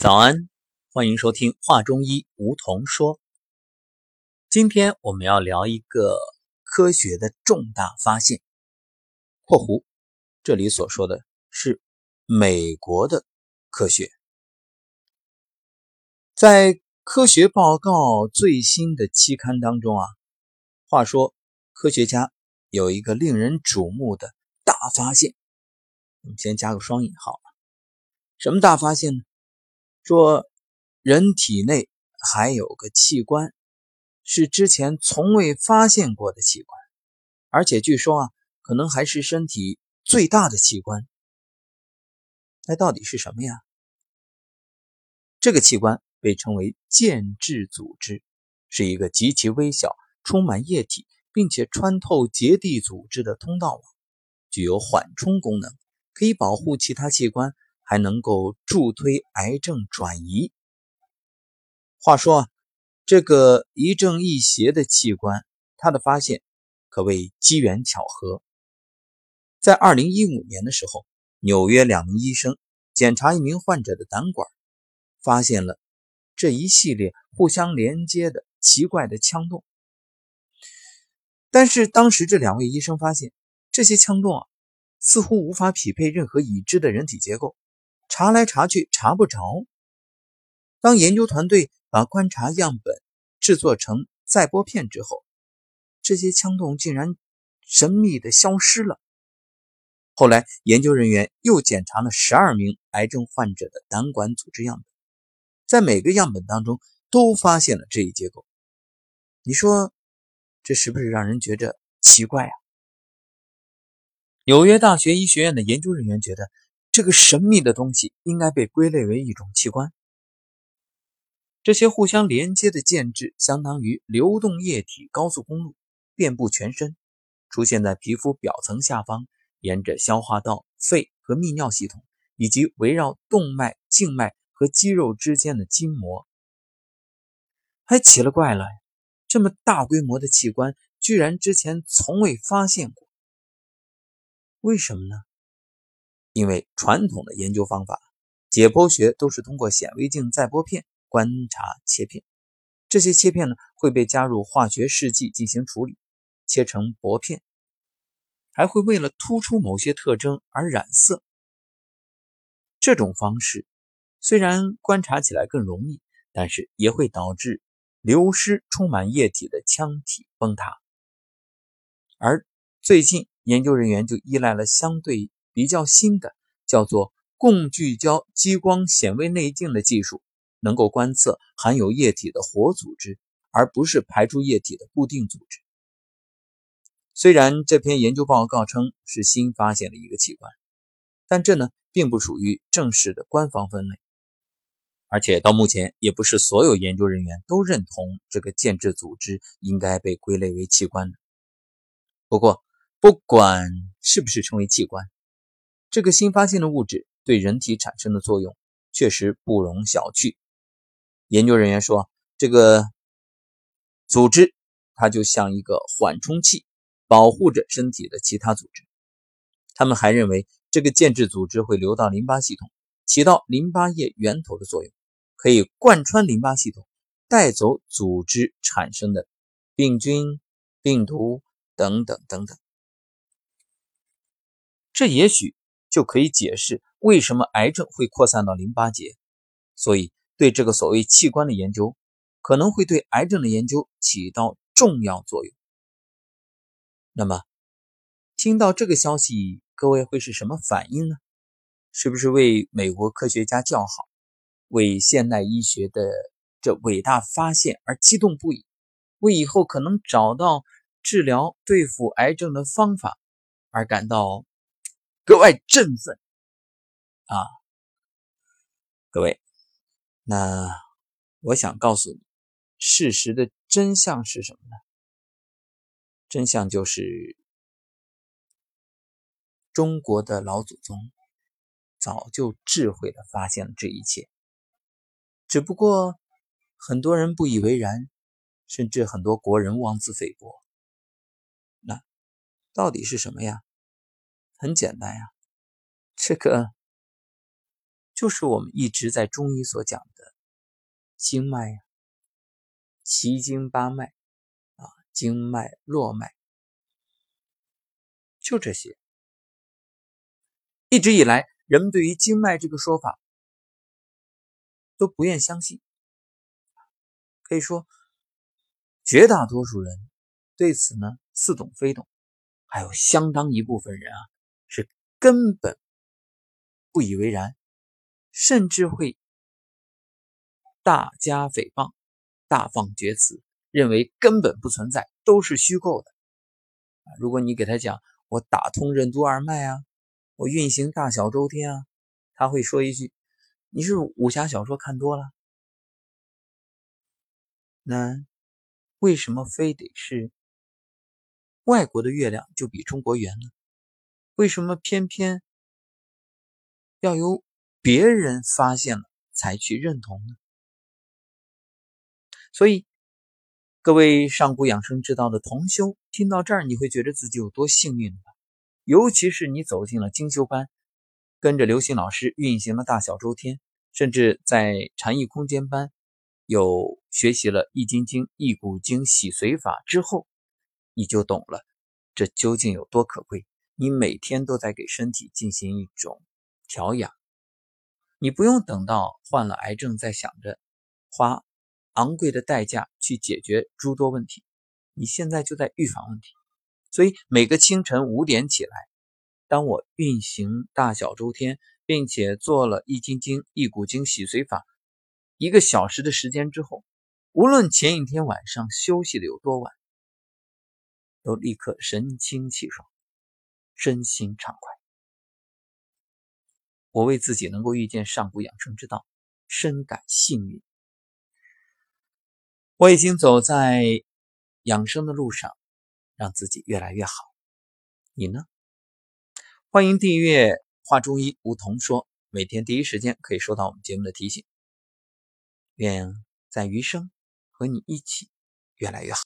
早安，欢迎收听《话中医》，梧桐说。今天我们要聊一个科学的重大发现（括弧这里所说的是美国的科学）。在科学报告最新的期刊当中啊，话说科学家有一个令人瞩目的大发现，我们先加个双引号什么大发现呢？说人体内还有个器官，是之前从未发现过的器官，而且据说啊，可能还是身体最大的器官。那到底是什么呀？这个器官被称为间质组织，是一个极其微小、充满液体，并且穿透结缔组织的通道网，具有缓冲功能，可以保护其他器官。还能够助推癌症转移。话说啊，这个一正一邪的器官，它的发现可谓机缘巧合。在二零一五年的时候，纽约两名医生检查一名患者的胆管，发现了这一系列互相连接的奇怪的腔洞。但是当时这两位医生发现，这些腔洞啊，似乎无法匹配任何已知的人体结构。查来查去查不着。当研究团队把观察样本制作成载玻片之后，这些腔洞竟然神秘的消失了。后来，研究人员又检查了十二名癌症患者的胆管组织样本，在每个样本当中都发现了这一结构。你说，这是不是让人觉着奇怪啊？纽约大学医学院的研究人员觉得。这个神秘的东西应该被归类为一种器官。这些互相连接的间质相当于流动液体高速公路，遍布全身，出现在皮肤表层下方，沿着消化道、肺和泌尿系统，以及围绕动脉、静脉和肌肉之间的筋膜。还奇了怪了，这么大规模的器官，居然之前从未发现过。为什么呢？因为传统的研究方法，解剖学都是通过显微镜载玻片观察切片，这些切片呢会被加入化学试剂进行处理，切成薄片，还会为了突出某些特征而染色。这种方式虽然观察起来更容易，但是也会导致流失充满液体的腔体崩塌。而最近研究人员就依赖了相对。比较新的叫做共聚焦激光显微内镜的技术，能够观测含有液体的活组织，而不是排出液体的固定组织。虽然这篇研究报告称是新发现的一个器官，但这呢并不属于正式的官方分类，而且到目前也不是所有研究人员都认同这个建质组织应该被归类为器官的。不过，不管是不是称为器官，这个新发现的物质对人体产生的作用确实不容小觑。研究人员说，这个组织它就像一个缓冲器，保护着身体的其他组织。他们还认为，这个间质组织会流到淋巴系统，起到淋巴液源头的作用，可以贯穿淋巴系统，带走组织产生的病菌、病毒等等等等。这也许。就可以解释为什么癌症会扩散到淋巴结，所以对这个所谓器官的研究，可能会对癌症的研究起到重要作用。那么，听到这个消息，各位会是什么反应呢？是不是为美国科学家叫好，为现代医学的这伟大发现而激动不已，为以后可能找到治疗对付癌症的方法而感到？格外振奋啊！各位，那我想告诉你，事实的真相是什么呢？真相就是，中国的老祖宗早就智慧的发现了这一切，只不过很多人不以为然，甚至很多国人妄自菲薄。那到底是什么呀？很简单呀，这个就是我们一直在中医所讲的经脉呀，奇经八脉啊，经脉络脉，就这些。一直以来，人们对于经脉这个说法都不愿相信，可以说，绝大多数人对此呢似懂非懂，还有相当一部分人啊根本不以为然。甚至会大加诽谤、大放厥词，认为根本不存在，都是虚构的。如果你给他讲我打通任督二脉啊，我运行大小周天啊，他会说一句：“你是武侠小说看多了。”那为什么非得是外国的月亮就比中国圆呢？为什么偏偏要由？别人发现了才去认同呢，所以各位上古养生之道的同修，听到这儿你会觉得自己有多幸运吧？尤其是你走进了精修班，跟着刘星老师运行了大小周天，甚至在禅意空间班有学习了易筋经、易骨经洗髓法之后，你就懂了这究竟有多可贵。你每天都在给身体进行一种调养。你不用等到患了癌症再想着花昂贵的代价去解决诸多问题，你现在就在预防问题。所以每个清晨五点起来，当我运行大小周天，并且做了易筋经、易骨经洗髓法一个小时的时间之后，无论前一天晚上休息的有多晚，都立刻神清气爽，身心畅快。我为自己能够遇见上古养生之道深感幸运。我已经走在养生的路上，让自己越来越好。你呢？欢迎订阅“话中医梧桐说”，每天第一时间可以收到我们节目的提醒。愿在余生和你一起越来越好。